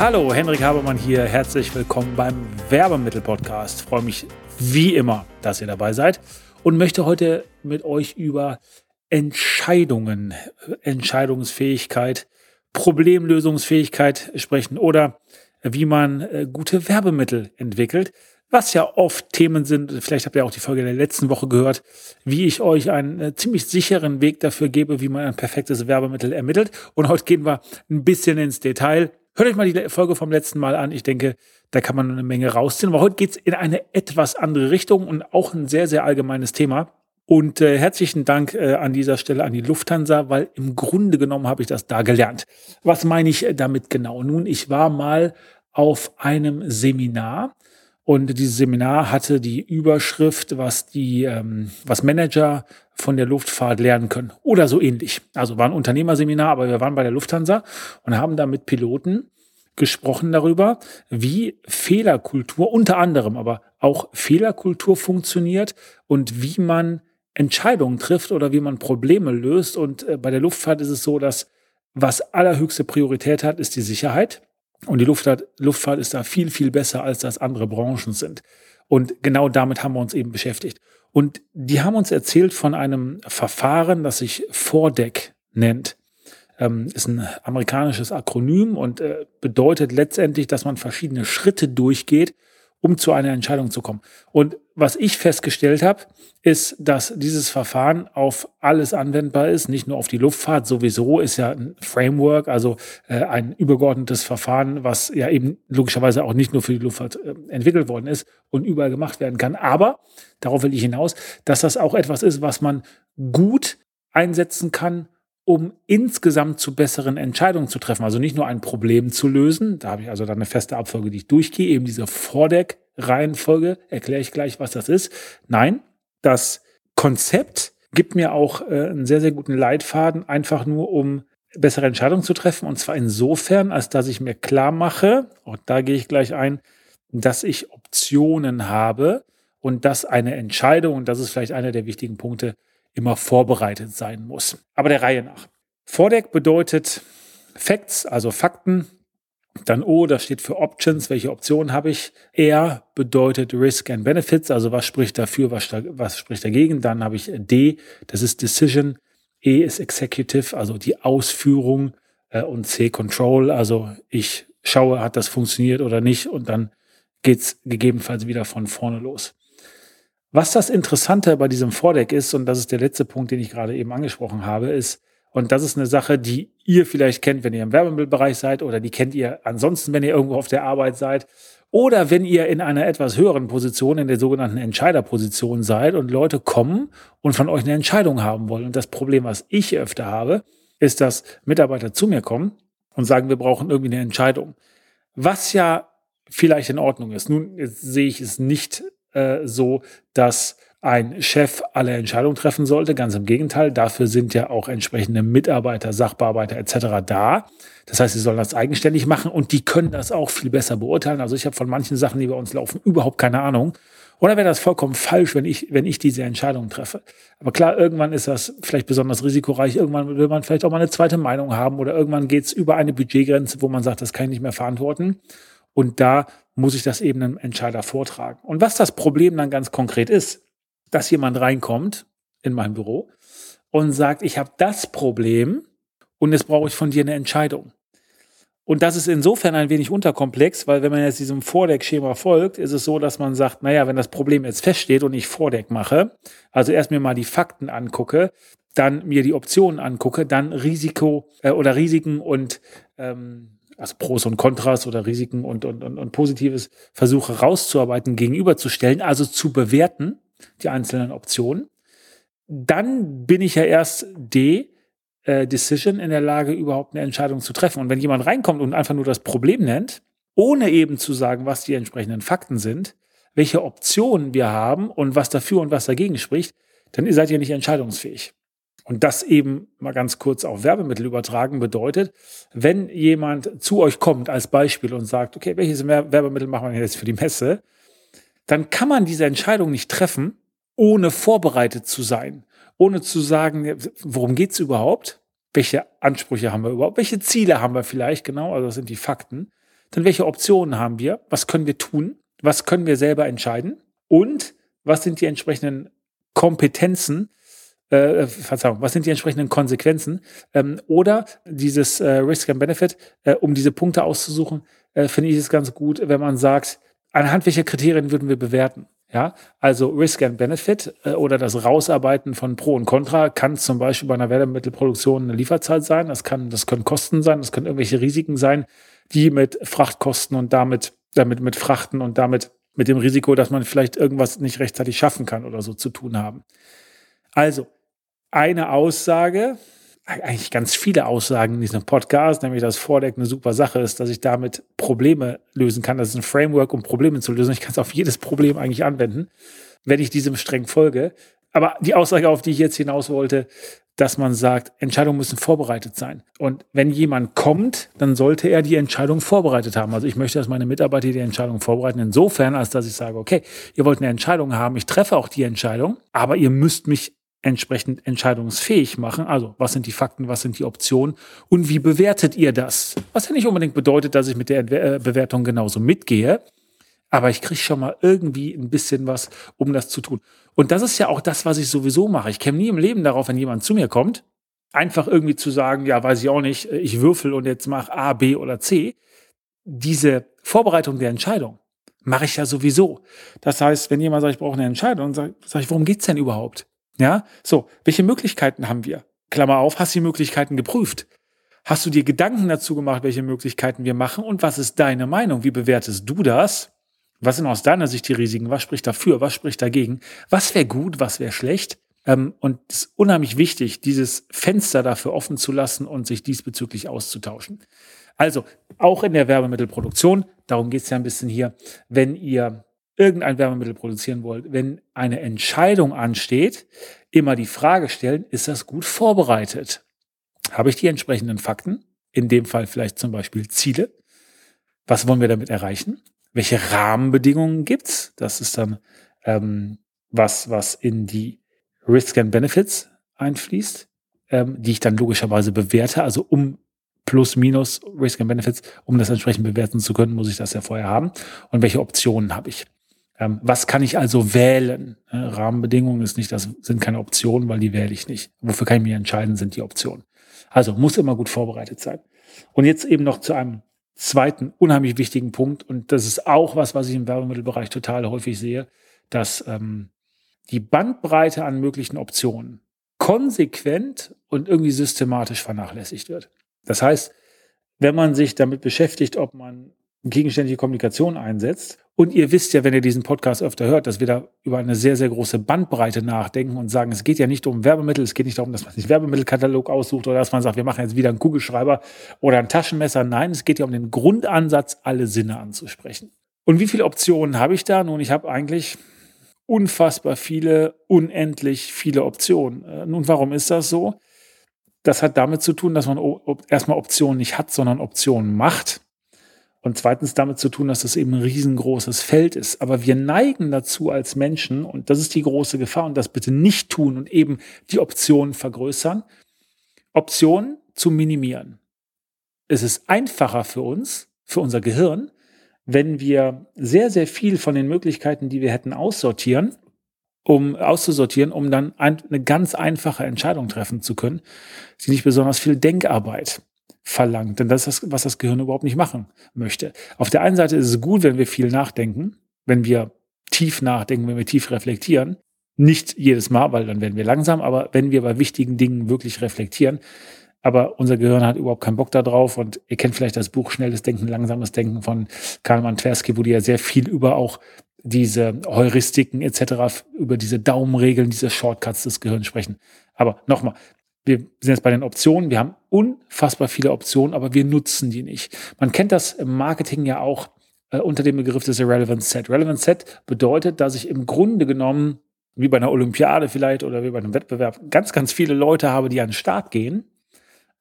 Hallo, Henrik Habermann hier. Herzlich willkommen beim Werbemittel-Podcast. Freue mich wie immer, dass ihr dabei seid und möchte heute mit euch über Entscheidungen, Entscheidungsfähigkeit, Problemlösungsfähigkeit sprechen oder wie man äh, gute Werbemittel entwickelt, was ja oft Themen sind. Vielleicht habt ihr auch die Folge der letzten Woche gehört, wie ich euch einen äh, ziemlich sicheren Weg dafür gebe, wie man ein perfektes Werbemittel ermittelt. Und heute gehen wir ein bisschen ins Detail. Hört euch mal die Folge vom letzten Mal an. Ich denke, da kann man eine Menge rausziehen. Aber heute geht es in eine etwas andere Richtung und auch ein sehr, sehr allgemeines Thema. Und äh, herzlichen Dank äh, an dieser Stelle an die Lufthansa, weil im Grunde genommen habe ich das da gelernt. Was meine ich äh, damit genau? Nun, ich war mal auf einem Seminar und dieses Seminar hatte die Überschrift, was die, ähm, was Manager von der Luftfahrt lernen können oder so ähnlich. Also war ein Unternehmerseminar, aber wir waren bei der Lufthansa und haben da mit Piloten gesprochen darüber, wie Fehlerkultur unter anderem, aber auch Fehlerkultur funktioniert und wie man Entscheidungen trifft oder wie man Probleme löst. Und äh, bei der Luftfahrt ist es so, dass was allerhöchste Priorität hat, ist die Sicherheit. Und die Luftfahrt, Luftfahrt ist da viel, viel besser, als das andere Branchen sind. Und genau damit haben wir uns eben beschäftigt. Und die haben uns erzählt von einem Verfahren, das sich Vordeck nennt. Ähm, ist ein amerikanisches Akronym und äh, bedeutet letztendlich, dass man verschiedene Schritte durchgeht, um zu einer Entscheidung zu kommen. Und was ich festgestellt habe, ist, dass dieses Verfahren auf alles anwendbar ist, nicht nur auf die Luftfahrt. Sowieso ist ja ein Framework, also äh, ein übergeordnetes Verfahren, was ja eben logischerweise auch nicht nur für die Luftfahrt äh, entwickelt worden ist und überall gemacht werden kann. Aber darauf will ich hinaus, dass das auch etwas ist, was man gut einsetzen kann, um insgesamt zu besseren Entscheidungen zu treffen. Also nicht nur ein Problem zu lösen, da habe ich also dann eine feste Abfolge, die ich durchgehe, eben diese Vordeck-Reihenfolge, erkläre ich gleich, was das ist. Nein, das Konzept gibt mir auch äh, einen sehr, sehr guten Leitfaden, einfach nur um bessere Entscheidungen zu treffen. Und zwar insofern, als dass ich mir klar mache, und da gehe ich gleich ein, dass ich Optionen habe und dass eine Entscheidung, und das ist vielleicht einer der wichtigen Punkte, immer vorbereitet sein muss. Aber der Reihe nach. Vordeck bedeutet Facts, also Fakten. Dann O, das steht für Options, welche Optionen habe ich. R bedeutet Risk and Benefits, also was spricht dafür, was, was spricht dagegen. Dann habe ich D, das ist Decision. E ist Executive, also die Ausführung. Äh, und C, Control, also ich schaue, hat das funktioniert oder nicht. Und dann geht's gegebenenfalls wieder von vorne los. Was das Interessante bei diesem Vordeck ist, und das ist der letzte Punkt, den ich gerade eben angesprochen habe, ist, und das ist eine Sache, die ihr vielleicht kennt, wenn ihr im Werbemittelbereich seid, oder die kennt ihr ansonsten, wenn ihr irgendwo auf der Arbeit seid, oder wenn ihr in einer etwas höheren Position, in der sogenannten Entscheiderposition seid und Leute kommen und von euch eine Entscheidung haben wollen. Und das Problem, was ich öfter habe, ist, dass Mitarbeiter zu mir kommen und sagen, wir brauchen irgendwie eine Entscheidung. Was ja vielleicht in Ordnung ist. Nun sehe ich es nicht äh, so, dass ein Chef alle Entscheidungen treffen sollte. Ganz im Gegenteil, dafür sind ja auch entsprechende Mitarbeiter, Sachbearbeiter etc. da. Das heißt, sie sollen das eigenständig machen und die können das auch viel besser beurteilen. Also ich habe von manchen Sachen, die bei uns laufen, überhaupt keine Ahnung. Oder wäre das vollkommen falsch, wenn ich, wenn ich diese Entscheidung treffe? Aber klar, irgendwann ist das vielleicht besonders risikoreich. Irgendwann will man vielleicht auch mal eine zweite Meinung haben oder irgendwann geht es über eine Budgetgrenze, wo man sagt, das kann ich nicht mehr verantworten. Und da muss ich das eben einem Entscheider vortragen. Und was das Problem dann ganz konkret ist, dass jemand reinkommt in mein Büro und sagt, ich habe das Problem und jetzt brauche ich von dir eine Entscheidung. Und das ist insofern ein wenig unterkomplex, weil wenn man jetzt diesem Vordeck-Schema folgt, ist es so, dass man sagt, naja, wenn das Problem jetzt feststeht und ich Vordeck mache, also erst mir mal die Fakten angucke, dann mir die Optionen angucke, dann Risiko äh, oder Risiken und ähm, also Pros und Kontras oder Risiken und, und, und, und Positives versuche rauszuarbeiten, gegenüberzustellen, also zu bewerten, die einzelnen Optionen. Dann bin ich ja erst D, äh, Decision in der Lage, überhaupt eine Entscheidung zu treffen. Und wenn jemand reinkommt und einfach nur das Problem nennt, ohne eben zu sagen, was die entsprechenden Fakten sind, welche Optionen wir haben und was dafür und was dagegen spricht, dann seid ihr nicht entscheidungsfähig. Und das eben mal ganz kurz auf Werbemittel übertragen bedeutet, wenn jemand zu euch kommt als Beispiel und sagt, okay, welches Werbemittel machen wir jetzt für die Messe, dann kann man diese Entscheidung nicht treffen, ohne vorbereitet zu sein, ohne zu sagen, worum geht's überhaupt, welche Ansprüche haben wir überhaupt, welche Ziele haben wir vielleicht, genau, also das sind die Fakten, dann welche Optionen haben wir, was können wir tun, was können wir selber entscheiden? Und was sind die entsprechenden Kompetenzen, äh, Verzeihung, was sind die entsprechenden Konsequenzen? Ähm, oder dieses äh, Risk and Benefit, äh, um diese Punkte auszusuchen, äh, finde ich es ganz gut, wenn man sagt, anhand welcher Kriterien würden wir bewerten? Ja, also Risk and Benefit äh, oder das Rausarbeiten von Pro und Contra kann zum Beispiel bei einer Werbemittelproduktion eine Lieferzeit sein. Das kann, das können Kosten sein, das können irgendwelche Risiken sein, die mit Frachtkosten und damit, damit mit Frachten und damit mit dem Risiko, dass man vielleicht irgendwas nicht rechtzeitig schaffen kann oder so zu tun haben. Also, eine Aussage, eigentlich ganz viele Aussagen in diesem Podcast, nämlich dass Vordeck eine super Sache ist, dass ich damit Probleme lösen kann. Das ist ein Framework, um Probleme zu lösen. Ich kann es auf jedes Problem eigentlich anwenden, wenn ich diesem streng folge. Aber die Aussage, auf die ich jetzt hinaus wollte, dass man sagt, Entscheidungen müssen vorbereitet sein. Und wenn jemand kommt, dann sollte er die Entscheidung vorbereitet haben. Also ich möchte, dass meine Mitarbeiter die Entscheidung vorbereiten, insofern, als dass ich sage, okay, ihr wollt eine Entscheidung haben, ich treffe auch die Entscheidung, aber ihr müsst mich entsprechend entscheidungsfähig machen. Also, was sind die Fakten, was sind die Optionen und wie bewertet ihr das? Was ja nicht unbedingt bedeutet, dass ich mit der äh, Bewertung genauso mitgehe, aber ich kriege schon mal irgendwie ein bisschen was, um das zu tun. Und das ist ja auch das, was ich sowieso mache. Ich käme nie im Leben darauf, wenn jemand zu mir kommt, einfach irgendwie zu sagen, ja, weiß ich auch nicht, ich würfel und jetzt mach A, B oder C. Diese Vorbereitung der Entscheidung mache ich ja sowieso. Das heißt, wenn jemand sagt, ich brauche eine Entscheidung, sage sag ich, worum geht's denn überhaupt? Ja, so, welche Möglichkeiten haben wir? Klammer auf, hast du die Möglichkeiten geprüft? Hast du dir Gedanken dazu gemacht, welche Möglichkeiten wir machen? Und was ist deine Meinung? Wie bewertest du das? Was sind aus deiner Sicht die Risiken? Was spricht dafür? Was spricht dagegen? Was wäre gut? Was wäre schlecht? Ähm, und es ist unheimlich wichtig, dieses Fenster dafür offen zu lassen und sich diesbezüglich auszutauschen. Also, auch in der Werbemittelproduktion, darum geht es ja ein bisschen hier, wenn ihr irgendein Wärmemittel produzieren wollt, wenn eine Entscheidung ansteht, immer die Frage stellen, ist das gut vorbereitet? Habe ich die entsprechenden Fakten? In dem Fall vielleicht zum Beispiel Ziele. Was wollen wir damit erreichen? Welche Rahmenbedingungen gibt's? Das ist dann ähm, was, was in die Risk and Benefits einfließt, ähm, die ich dann logischerweise bewerte. Also um plus minus Risk and Benefits, um das entsprechend bewerten zu können, muss ich das ja vorher haben. Und welche Optionen habe ich? Ähm, was kann ich also wählen? Rahmenbedingungen ist nicht, das sind keine Optionen, weil die wähle ich nicht. Wofür kann ich mich entscheiden, sind die Optionen. Also muss immer gut vorbereitet sein. Und jetzt eben noch zu einem zweiten unheimlich wichtigen Punkt. Und das ist auch was, was ich im Werbemittelbereich total häufig sehe, dass ähm, die Bandbreite an möglichen Optionen konsequent und irgendwie systematisch vernachlässigt wird. Das heißt, wenn man sich damit beschäftigt, ob man gegenständliche Kommunikation einsetzt. Und ihr wisst ja, wenn ihr diesen Podcast öfter hört, dass wir da über eine sehr, sehr große Bandbreite nachdenken und sagen, es geht ja nicht um Werbemittel, es geht nicht darum, dass man sich Werbemittelkatalog aussucht oder dass man sagt, wir machen jetzt wieder einen Kugelschreiber oder ein Taschenmesser. Nein, es geht ja um den Grundansatz, alle Sinne anzusprechen. Und wie viele Optionen habe ich da? Nun, ich habe eigentlich unfassbar viele, unendlich viele Optionen. Äh, nun, warum ist das so? Das hat damit zu tun, dass man erstmal Optionen nicht hat, sondern Optionen macht. Und zweitens damit zu tun, dass das eben ein riesengroßes Feld ist. Aber wir neigen dazu als Menschen, und das ist die große Gefahr, und das bitte nicht tun und eben die Optionen vergrößern, Optionen zu minimieren. Es ist einfacher für uns, für unser Gehirn, wenn wir sehr, sehr viel von den Möglichkeiten, die wir hätten, aussortieren, um auszusortieren, um dann eine ganz einfache Entscheidung treffen zu können, die nicht besonders viel Denkarbeit verlangt. Denn das ist das, was das Gehirn überhaupt nicht machen möchte. Auf der einen Seite ist es gut, wenn wir viel nachdenken, wenn wir tief nachdenken, wenn wir tief reflektieren. Nicht jedes Mal, weil dann werden wir langsam, aber wenn wir bei wichtigen Dingen wirklich reflektieren, aber unser Gehirn hat überhaupt keinen Bock darauf und ihr kennt vielleicht das Buch Schnelles Denken, Langsames Denken von Karl Tversky, wo die ja sehr viel über auch diese Heuristiken etc., über diese Daumenregeln, diese Shortcuts des Gehirns sprechen. Aber nochmal, wir sind jetzt bei den Optionen. Wir haben unfassbar viele Optionen, aber wir nutzen die nicht. Man kennt das im Marketing ja auch äh, unter dem Begriff des Relevant Set. Relevant Set bedeutet, dass ich im Grunde genommen, wie bei einer Olympiade vielleicht oder wie bei einem Wettbewerb, ganz, ganz viele Leute habe, die an den Start gehen.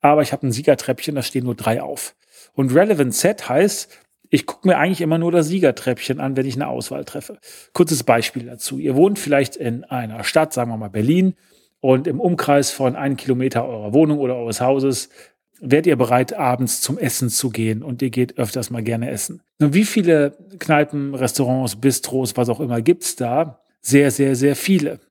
Aber ich habe ein Siegertreppchen, da stehen nur drei auf. Und Relevant Set heißt, ich gucke mir eigentlich immer nur das Siegertreppchen an, wenn ich eine Auswahl treffe. Kurzes Beispiel dazu. Ihr wohnt vielleicht in einer Stadt, sagen wir mal Berlin, und im Umkreis von einem Kilometer eurer Wohnung oder eures Hauses Wärt ihr bereit, abends zum Essen zu gehen und ihr geht öfters mal gerne essen? Nun, wie viele Kneipen, Restaurants, Bistros, was auch immer gibt's da? Sehr, sehr, sehr viele.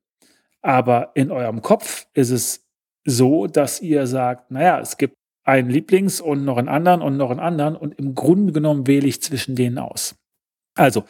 Aber in eurem Kopf ist es so, dass ihr sagt, naja, es gibt einen Lieblings- und noch einen anderen und noch einen anderen und im Grunde genommen wähle ich zwischen denen aus. Also,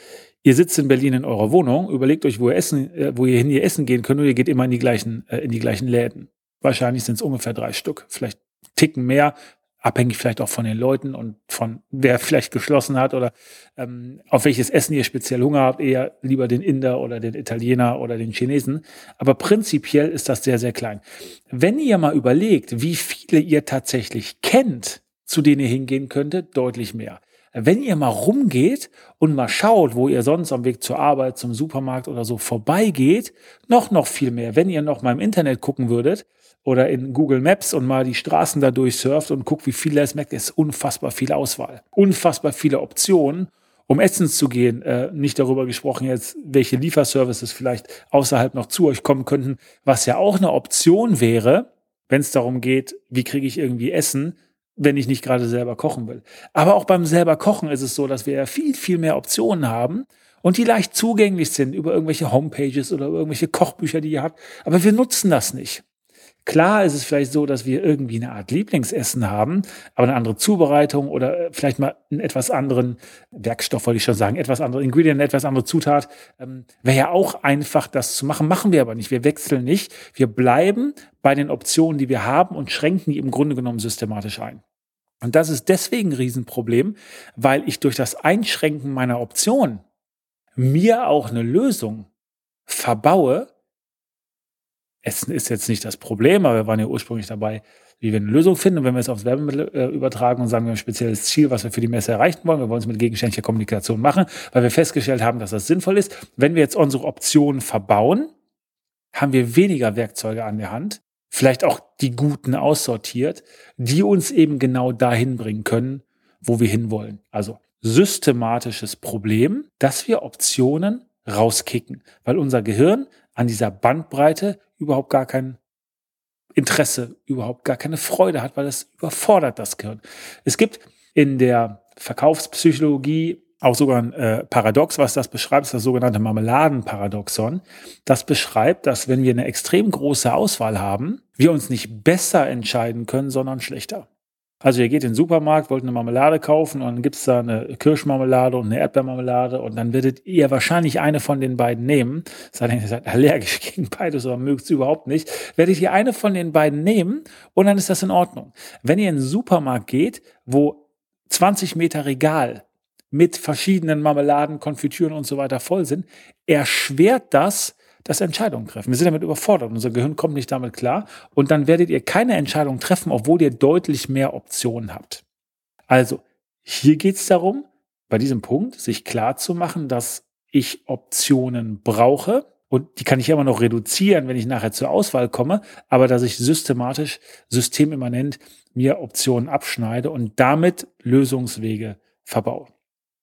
ihr sitzt in Berlin in eurer Wohnung, überlegt euch, wo ihr essen, äh, wo ihr hin ihr essen gehen könnt und ihr geht immer in die gleichen, äh, in die gleichen Läden. Wahrscheinlich sind es ungefähr drei Stück, vielleicht Ticken mehr, abhängig vielleicht auch von den Leuten und von wer vielleicht geschlossen hat oder ähm, auf welches Essen ihr speziell Hunger habt, eher lieber den Inder oder den Italiener oder den Chinesen. Aber prinzipiell ist das sehr, sehr klein. Wenn ihr mal überlegt, wie viele ihr tatsächlich kennt, zu denen ihr hingehen könntet, deutlich mehr. Wenn ihr mal rumgeht und mal schaut, wo ihr sonst am Weg zur Arbeit, zum Supermarkt oder so vorbeigeht, noch, noch viel mehr. Wenn ihr noch mal im Internet gucken würdet, oder in Google Maps und mal die Straßen da durchsurft und guckt, wie viel es merkt, ist unfassbar viel Auswahl. Unfassbar viele Optionen, um essen zu gehen. Äh, nicht darüber gesprochen jetzt, welche Lieferservices vielleicht außerhalb noch zu euch kommen könnten, was ja auch eine Option wäre, wenn es darum geht, wie kriege ich irgendwie Essen, wenn ich nicht gerade selber kochen will. Aber auch beim selber Kochen ist es so, dass wir ja viel, viel mehr Optionen haben und die leicht zugänglich sind über irgendwelche Homepages oder irgendwelche Kochbücher, die ihr habt. Aber wir nutzen das nicht. Klar ist es vielleicht so, dass wir irgendwie eine Art Lieblingsessen haben, aber eine andere Zubereitung oder äh, vielleicht mal einen etwas anderen Werkstoff, wollte ich schon sagen, etwas andere Ingredient, etwas andere Zutat. Ähm, Wäre ja auch einfach, das zu machen. Machen wir aber nicht. Wir wechseln nicht. Wir bleiben bei den Optionen, die wir haben und schränken die im Grunde genommen systematisch ein. Und das ist deswegen ein Riesenproblem, weil ich durch das Einschränken meiner Optionen mir auch eine Lösung verbaue, Essen ist jetzt nicht das Problem, aber wir waren ja ursprünglich dabei, wie wir eine Lösung finden. Und wenn wir es aufs Werbemittel äh, übertragen und sagen, wir haben ein spezielles Ziel, was wir für die Messe erreichen wollen, wir wollen es mit gegenständlicher Kommunikation machen, weil wir festgestellt haben, dass das sinnvoll ist. Wenn wir jetzt unsere Optionen verbauen, haben wir weniger Werkzeuge an der Hand, vielleicht auch die guten aussortiert, die uns eben genau dahin bringen können, wo wir hinwollen. Also systematisches Problem, dass wir Optionen rauskicken, weil unser Gehirn an dieser Bandbreite überhaupt gar kein Interesse, überhaupt gar keine Freude hat, weil es überfordert das Gehirn. Es gibt in der Verkaufspsychologie auch sogar ein äh, Paradox, was das beschreibt, ist das sogenannte Marmeladenparadoxon. Das beschreibt, dass wenn wir eine extrem große Auswahl haben, wir uns nicht besser entscheiden können, sondern schlechter. Also ihr geht in den Supermarkt, wollt eine Marmelade kaufen und dann gibt's da eine Kirschmarmelade und eine Erdbeermarmelade und dann werdet ihr wahrscheinlich eine von den beiden nehmen. Sei ihr seid allergisch gegen beides oder mögt es überhaupt nicht. Werdet ihr eine von den beiden nehmen und dann ist das in Ordnung. Wenn ihr in den Supermarkt geht, wo 20 Meter Regal mit verschiedenen Marmeladen, Konfitüren und so weiter voll sind, erschwert das dass Entscheidungen treffen. Wir sind damit überfordert. Unser Gehirn kommt nicht damit klar. Und dann werdet ihr keine Entscheidung treffen, obwohl ihr deutlich mehr Optionen habt. Also, hier geht es darum, bei diesem Punkt, sich klar zu machen, dass ich Optionen brauche. Und die kann ich immer noch reduzieren, wenn ich nachher zur Auswahl komme, aber dass ich systematisch, systemimmanent mir Optionen abschneide und damit Lösungswege verbaue.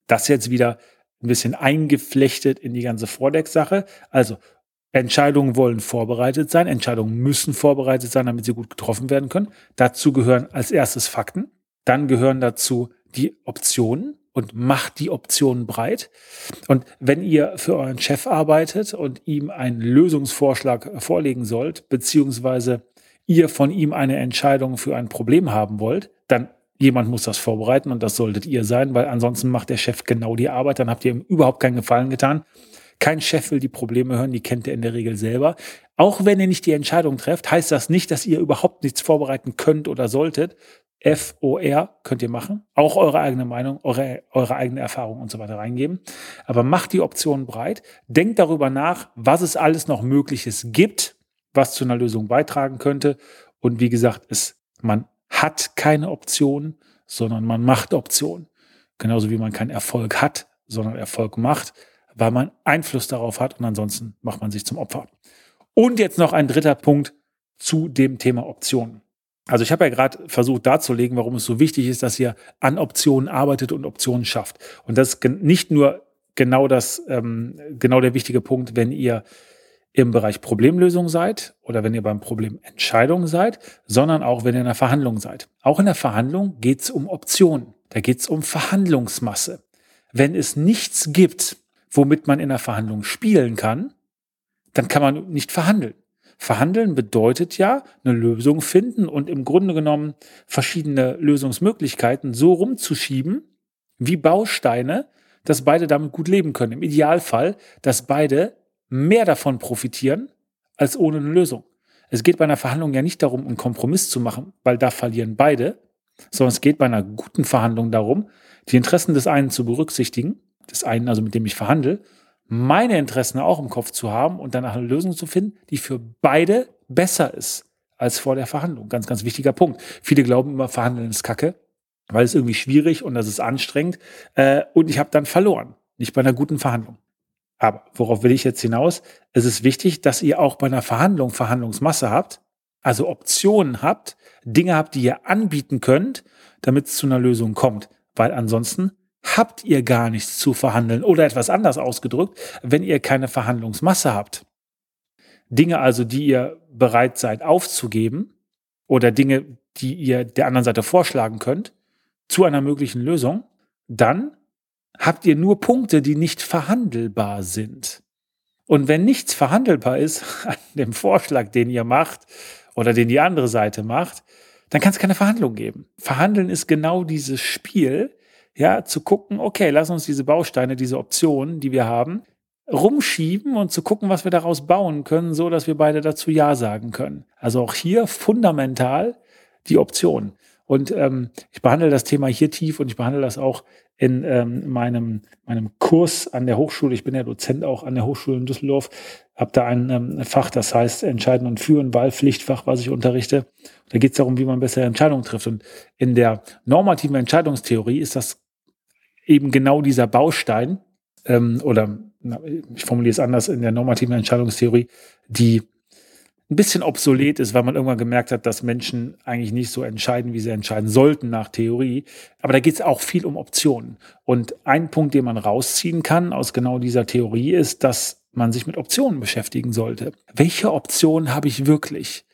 Das jetzt wieder ein bisschen eingeflechtet in die ganze Vordeck-Sache. Also Entscheidungen wollen vorbereitet sein, Entscheidungen müssen vorbereitet sein, damit sie gut getroffen werden können. Dazu gehören als erstes Fakten, dann gehören dazu die Optionen und macht die Optionen breit. Und wenn ihr für euren Chef arbeitet und ihm einen Lösungsvorschlag vorlegen sollt, beziehungsweise ihr von ihm eine Entscheidung für ein Problem haben wollt, dann jemand muss das vorbereiten und das solltet ihr sein, weil ansonsten macht der Chef genau die Arbeit, dann habt ihr ihm überhaupt keinen Gefallen getan. Kein Chef will die Probleme hören, die kennt er in der Regel selber. Auch wenn ihr nicht die Entscheidung trefft, heißt das nicht, dass ihr überhaupt nichts vorbereiten könnt oder solltet. FOR könnt ihr machen, auch eure eigene Meinung, eure, eure eigene Erfahrung und so weiter reingeben. Aber macht die Optionen breit, denkt darüber nach, was es alles noch Mögliches gibt, was zu einer Lösung beitragen könnte. Und wie gesagt, es, man hat keine Optionen, sondern man macht Optionen. Genauso wie man keinen Erfolg hat, sondern Erfolg macht, weil man Einfluss darauf hat und ansonsten macht man sich zum Opfer. Und jetzt noch ein dritter Punkt zu dem Thema Optionen. Also ich habe ja gerade versucht darzulegen, warum es so wichtig ist, dass ihr an Optionen arbeitet und Optionen schafft. Und das ist nicht nur genau das, ähm, genau der wichtige Punkt, wenn ihr im Bereich Problemlösung seid oder wenn ihr beim Problem Entscheidung seid, sondern auch wenn ihr in der Verhandlung seid. Auch in der Verhandlung geht es um Optionen. Da geht es um Verhandlungsmasse. Wenn es nichts gibt, womit man in der Verhandlung spielen kann, dann kann man nicht verhandeln. Verhandeln bedeutet ja eine Lösung finden und im Grunde genommen verschiedene Lösungsmöglichkeiten so rumzuschieben wie Bausteine, dass beide damit gut leben können. Im Idealfall, dass beide mehr davon profitieren als ohne eine Lösung. Es geht bei einer Verhandlung ja nicht darum, einen Kompromiss zu machen, weil da verlieren beide, sondern es geht bei einer guten Verhandlung darum, die Interessen des einen zu berücksichtigen, des einen also mit dem ich verhandle, meine Interessen auch im Kopf zu haben und danach eine Lösung zu finden, die für beide besser ist als vor der Verhandlung. Ganz, ganz wichtiger Punkt. Viele glauben immer, Verhandeln ist Kacke, weil es irgendwie schwierig und das ist anstrengend. Äh, und ich habe dann verloren. Nicht bei einer guten Verhandlung. Aber worauf will ich jetzt hinaus? Es ist wichtig, dass ihr auch bei einer Verhandlung Verhandlungsmasse habt, also Optionen habt, Dinge habt, die ihr anbieten könnt, damit es zu einer Lösung kommt. Weil ansonsten habt ihr gar nichts zu verhandeln oder etwas anders ausgedrückt, wenn ihr keine Verhandlungsmasse habt. Dinge also, die ihr bereit seid aufzugeben oder Dinge, die ihr der anderen Seite vorschlagen könnt, zu einer möglichen Lösung, dann habt ihr nur Punkte, die nicht verhandelbar sind. Und wenn nichts verhandelbar ist an dem Vorschlag, den ihr macht oder den die andere Seite macht, dann kann es keine Verhandlung geben. Verhandeln ist genau dieses Spiel, ja, zu gucken, okay, lass uns diese Bausteine, diese Optionen, die wir haben, rumschieben und zu gucken, was wir daraus bauen können, so dass wir beide dazu Ja sagen können. Also auch hier fundamental die Option. Und ähm, ich behandle das Thema hier tief und ich behandle das auch in ähm, meinem, meinem Kurs an der Hochschule. Ich bin ja Dozent auch an der Hochschule in Düsseldorf, habe da ein ähm, Fach, das heißt Entscheiden und Führen, Wahlpflichtfach, was ich unterrichte. Da geht es darum, wie man bessere Entscheidungen trifft. Und in der normativen Entscheidungstheorie ist das eben genau dieser Baustein, ähm, oder na, ich formuliere es anders, in der normativen Entscheidungstheorie, die ein bisschen obsolet ist, weil man irgendwann gemerkt hat, dass Menschen eigentlich nicht so entscheiden, wie sie entscheiden sollten nach Theorie. Aber da geht es auch viel um Optionen. Und ein Punkt, den man rausziehen kann aus genau dieser Theorie, ist, dass man sich mit Optionen beschäftigen sollte. Welche Optionen habe ich wirklich?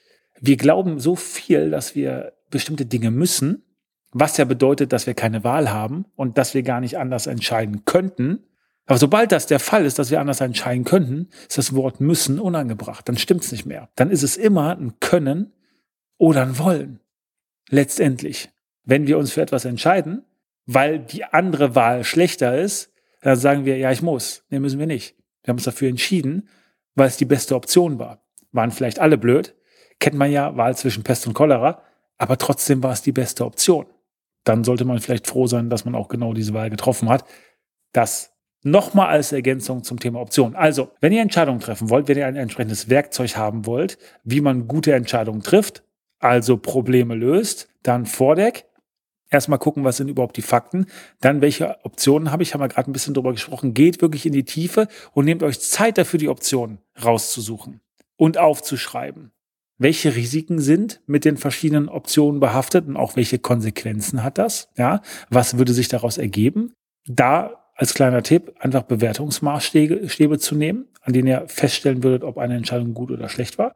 Wir glauben so viel, dass wir bestimmte Dinge müssen, was ja bedeutet, dass wir keine Wahl haben und dass wir gar nicht anders entscheiden könnten. Aber sobald das der Fall ist, dass wir anders entscheiden könnten, ist das Wort müssen unangebracht. Dann stimmt es nicht mehr. Dann ist es immer ein Können oder ein Wollen. Letztendlich. Wenn wir uns für etwas entscheiden, weil die andere Wahl schlechter ist, dann sagen wir, ja, ich muss. Nee, müssen wir nicht. Wir haben uns dafür entschieden, weil es die beste Option war. Waren vielleicht alle blöd. Kennt man ja, Wahl zwischen Pest und Cholera. Aber trotzdem war es die beste Option dann sollte man vielleicht froh sein, dass man auch genau diese Wahl getroffen hat. Das nochmal als Ergänzung zum Thema Option. Also, wenn ihr Entscheidungen treffen wollt, wenn ihr ein entsprechendes Werkzeug haben wollt, wie man gute Entscheidungen trifft, also Probleme löst, dann Vordeck. Erstmal gucken, was sind überhaupt die Fakten. Dann, welche Optionen habe ich? Haben wir gerade ein bisschen drüber gesprochen. Geht wirklich in die Tiefe und nehmt euch Zeit dafür, die Optionen rauszusuchen und aufzuschreiben welche Risiken sind mit den verschiedenen Optionen behaftet und auch welche Konsequenzen hat das? Ja, was würde sich daraus ergeben? Da als kleiner Tipp einfach Bewertungsmaßstäbe zu nehmen, an denen ihr feststellen würdet, ob eine Entscheidung gut oder schlecht war.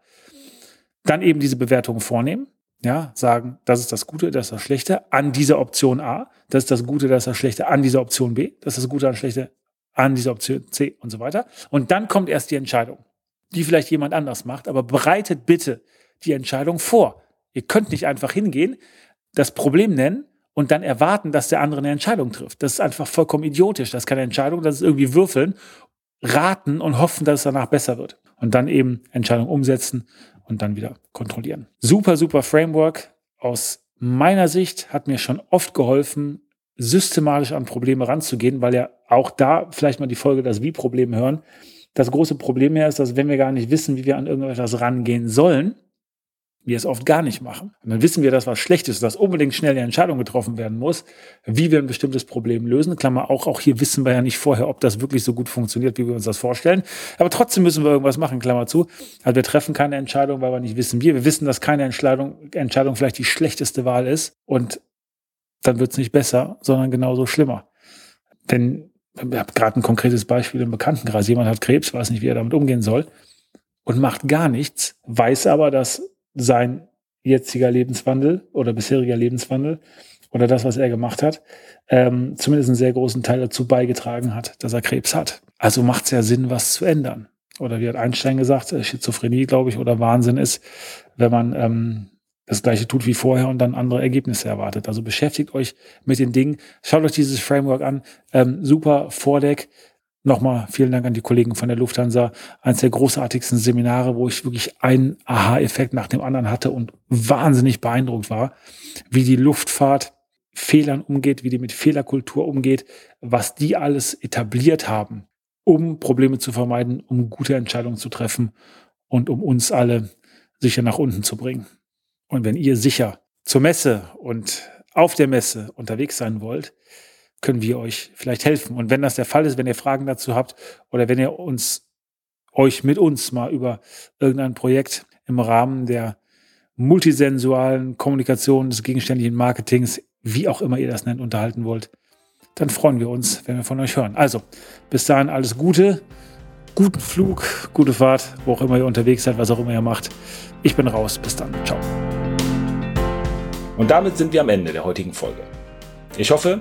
Dann eben diese Bewertung vornehmen. Ja, sagen, das ist das Gute, das ist das Schlechte an dieser Option A, das ist das Gute, das ist das Schlechte an dieser Option B, das ist das Gute, das Schlechte an dieser Option C und so weiter. Und dann kommt erst die Entscheidung, die vielleicht jemand anders macht, aber bereitet bitte die Entscheidung vor. Ihr könnt nicht einfach hingehen, das Problem nennen und dann erwarten, dass der andere eine Entscheidung trifft. Das ist einfach vollkommen idiotisch. Das ist keine Entscheidung, das ist irgendwie würfeln, raten und hoffen, dass es danach besser wird. Und dann eben Entscheidung umsetzen und dann wieder kontrollieren. Super, super Framework. Aus meiner Sicht hat mir schon oft geholfen, systematisch an Probleme ranzugehen, weil ja auch da vielleicht mal die Folge das Wie-Problem hören. Das große Problem hier ist, dass wenn wir gar nicht wissen, wie wir an irgendetwas rangehen sollen, wir es oft gar nicht machen. Und dann wissen wir, dass was schlecht ist, dass unbedingt schnell eine Entscheidung getroffen werden muss, wie wir ein bestimmtes Problem lösen. Klammer auch, auch hier wissen wir ja nicht vorher, ob das wirklich so gut funktioniert, wie wir uns das vorstellen. Aber trotzdem müssen wir irgendwas machen, Klammer zu. Also wir treffen keine Entscheidung, weil wir nicht wissen, wie. Wir wissen, dass keine Entscheidung, Entscheidung vielleicht die schlechteste Wahl ist. Und dann wird es nicht besser, sondern genauso schlimmer. Denn ich habe gerade ein konkretes Beispiel im Bekanntenkreis. Jemand hat Krebs, weiß nicht, wie er damit umgehen soll und macht gar nichts, weiß aber, dass sein jetziger Lebenswandel oder bisheriger Lebenswandel oder das, was er gemacht hat, ähm, zumindest einen sehr großen Teil dazu beigetragen hat, dass er Krebs hat. Also macht es ja Sinn, was zu ändern. Oder wie hat Einstein gesagt, äh, Schizophrenie, glaube ich, oder Wahnsinn ist, wenn man ähm, das gleiche tut wie vorher und dann andere Ergebnisse erwartet. Also beschäftigt euch mit den Dingen. Schaut euch dieses Framework an. Ähm, super Vordeck. Nochmal vielen Dank an die Kollegen von der Lufthansa. Eines der großartigsten Seminare, wo ich wirklich einen Aha-Effekt nach dem anderen hatte und wahnsinnig beeindruckt war, wie die Luftfahrt Fehlern umgeht, wie die mit Fehlerkultur umgeht, was die alles etabliert haben, um Probleme zu vermeiden, um gute Entscheidungen zu treffen und um uns alle sicher nach unten zu bringen. Und wenn ihr sicher zur Messe und auf der Messe unterwegs sein wollt, können wir euch vielleicht helfen. Und wenn das der Fall ist, wenn ihr Fragen dazu habt oder wenn ihr uns euch mit uns mal über irgendein Projekt im Rahmen der multisensualen Kommunikation des gegenständlichen Marketings, wie auch immer ihr das nennt, unterhalten wollt, dann freuen wir uns, wenn wir von euch hören. Also, bis dahin alles Gute, guten Flug, gute Fahrt, wo auch immer ihr unterwegs seid, was auch immer ihr macht. Ich bin raus, bis dann, ciao. Und damit sind wir am Ende der heutigen Folge. Ich hoffe,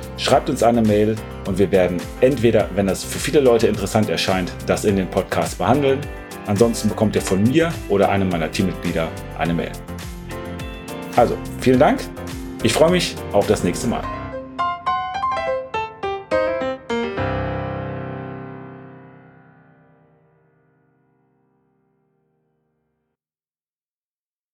Schreibt uns eine Mail und wir werden entweder, wenn das für viele Leute interessant erscheint, das in den Podcast behandeln. Ansonsten bekommt ihr von mir oder einem meiner Teammitglieder eine Mail. Also, vielen Dank. Ich freue mich auf das nächste Mal.